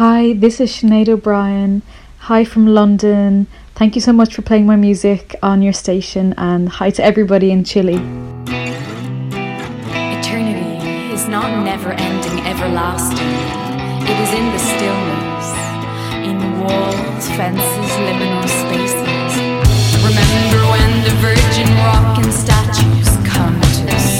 Hi, this is Sinead O'Brien. Hi from London. Thank you so much for playing my music on your station, and hi to everybody in Chile. Eternity is not never ending, everlasting. It is in the stillness, in walls, fences, liminal spaces. Remember when the virgin rock and statues come to us.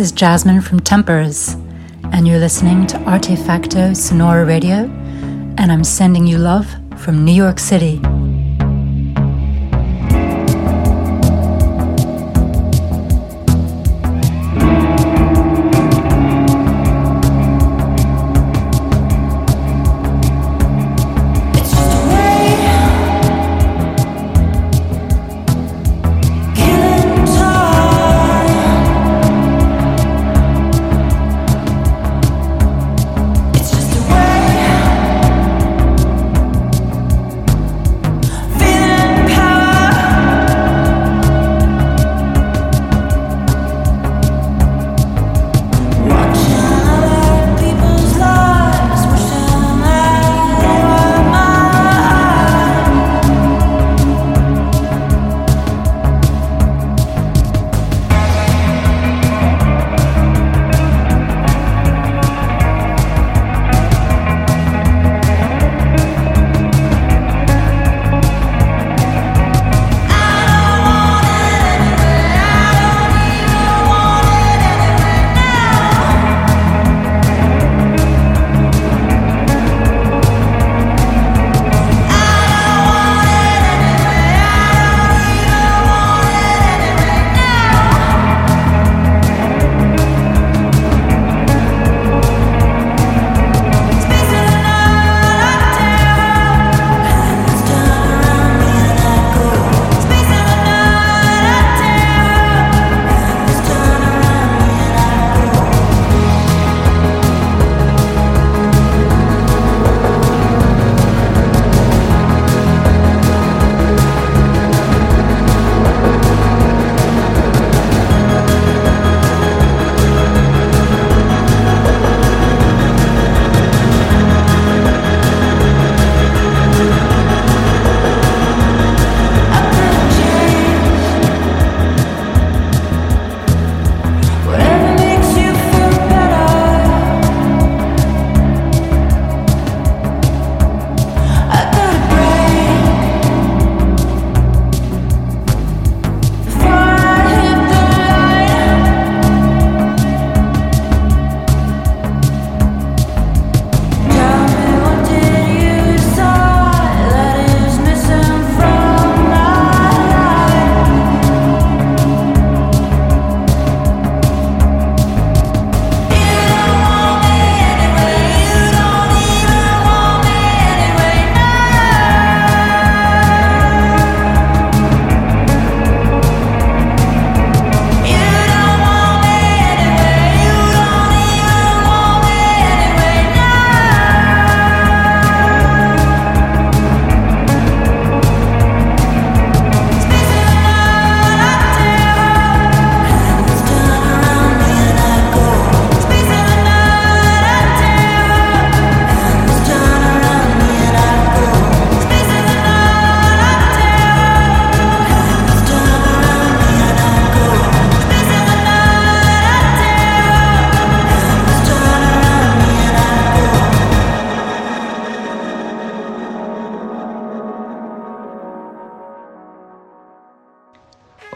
This is Jasmine from Tempers, and you're listening to Artefacto Sonoro Radio, and I'm sending you love from New York City.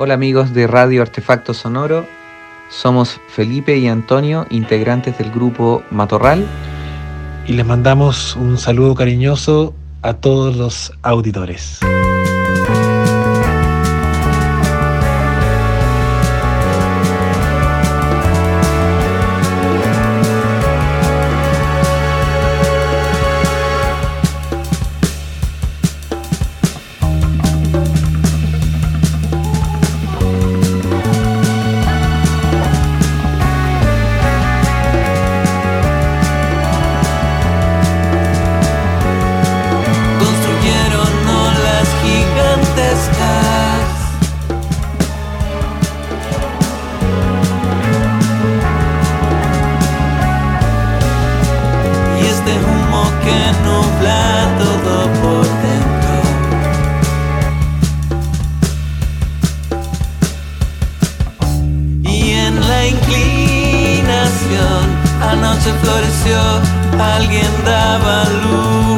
Hola amigos de Radio Artefacto Sonoro, somos Felipe y Antonio, integrantes del grupo Matorral. Y les mandamos un saludo cariñoso a todos los auditores. Inclinación anoche floreció, alguien daba luz.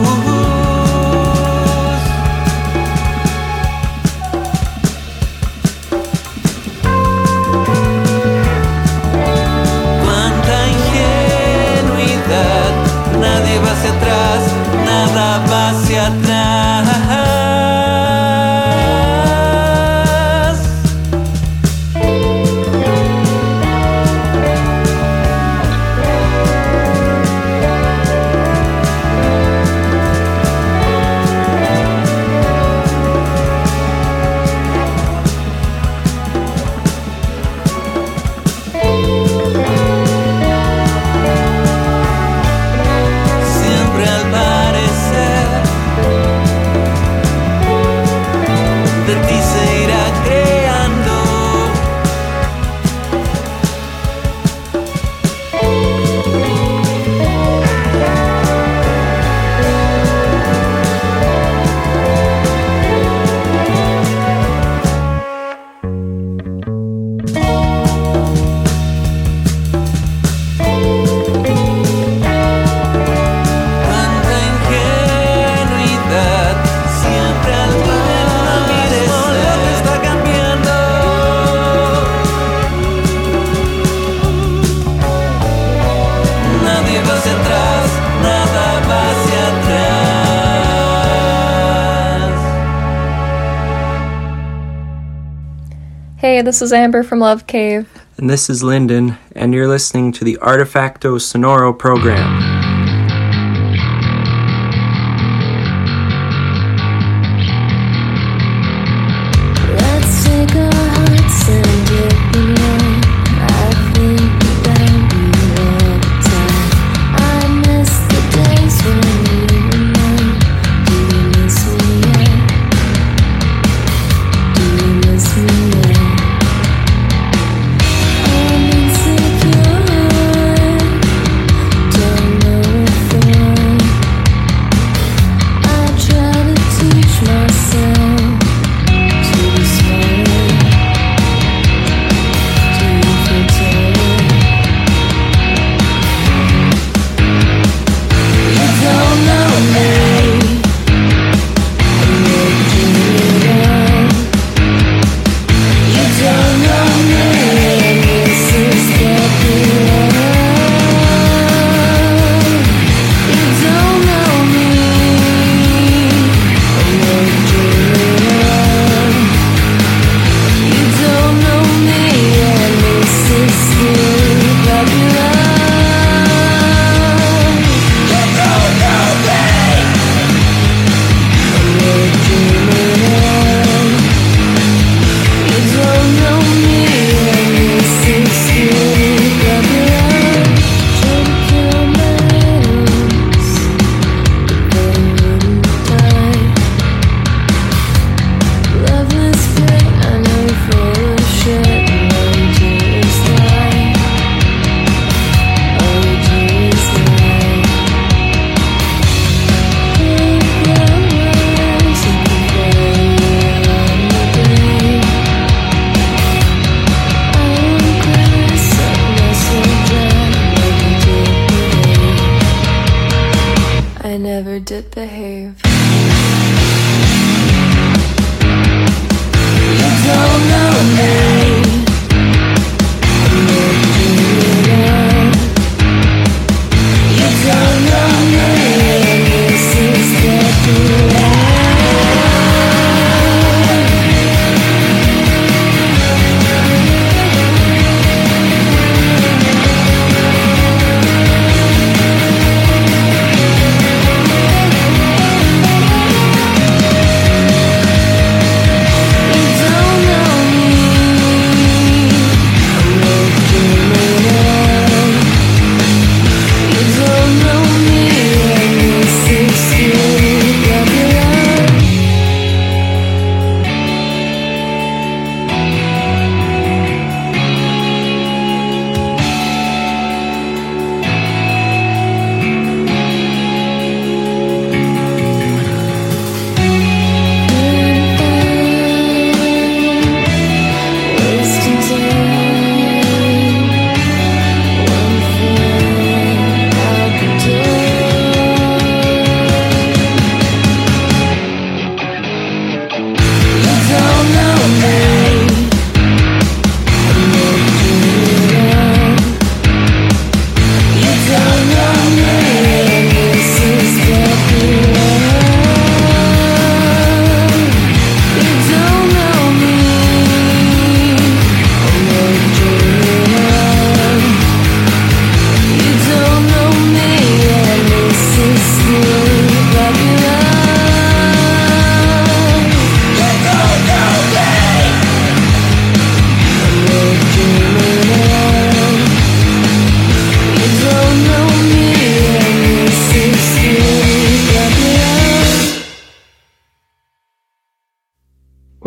This is Amber from Love Cave. And this is Lyndon, and you're listening to the Artefacto Sonoro program.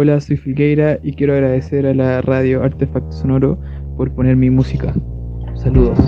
Hola, soy Filgueira y quiero agradecer a la radio Artefacto Sonoro por poner mi música. Saludos.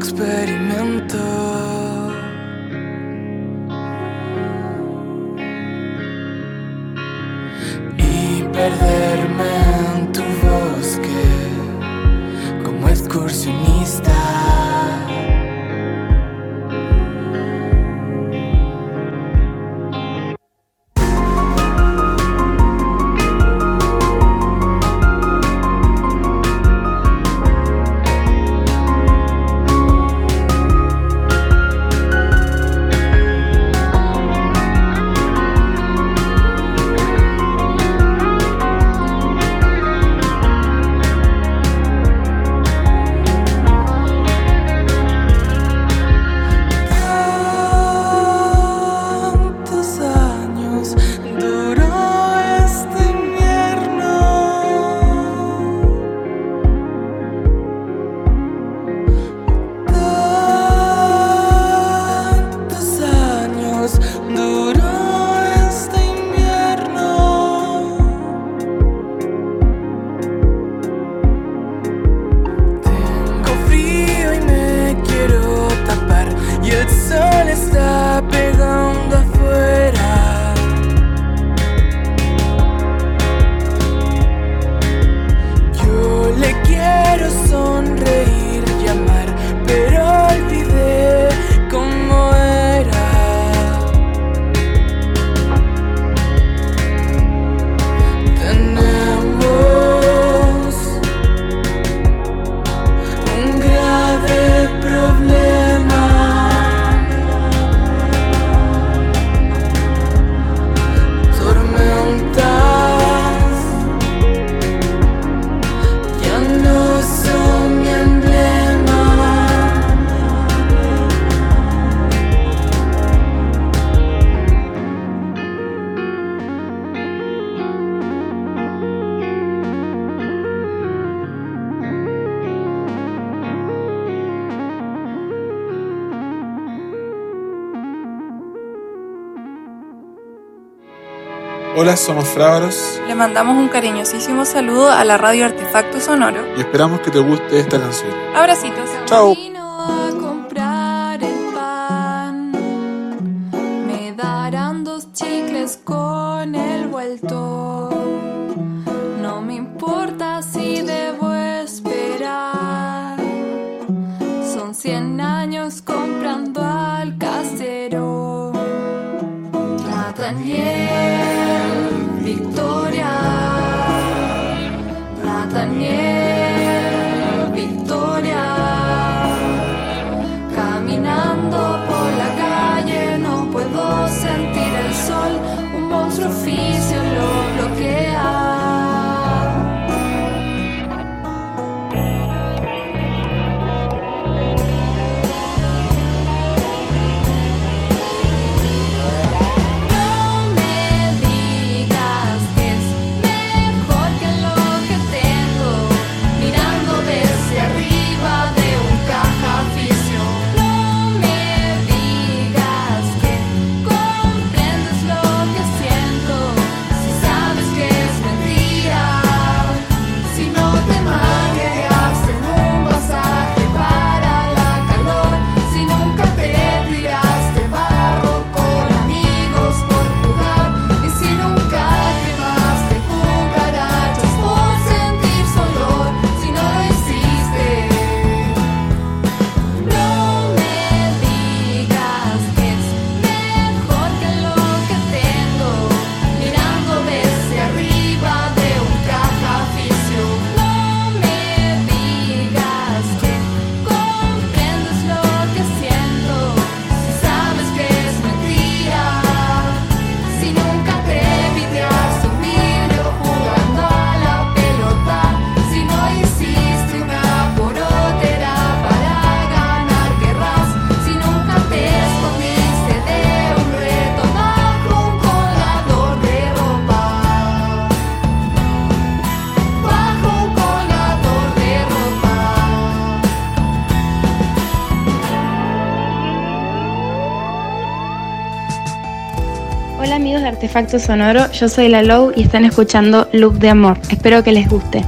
экспериментов. Somos Le mandamos un cariñosísimo saludo a la radio Artefacto Sonoro. Y esperamos que te guste esta canción. Abracitos. Chao. Artefacto Sonoro, yo soy La Low y están escuchando Loop de Amor. Espero que les guste.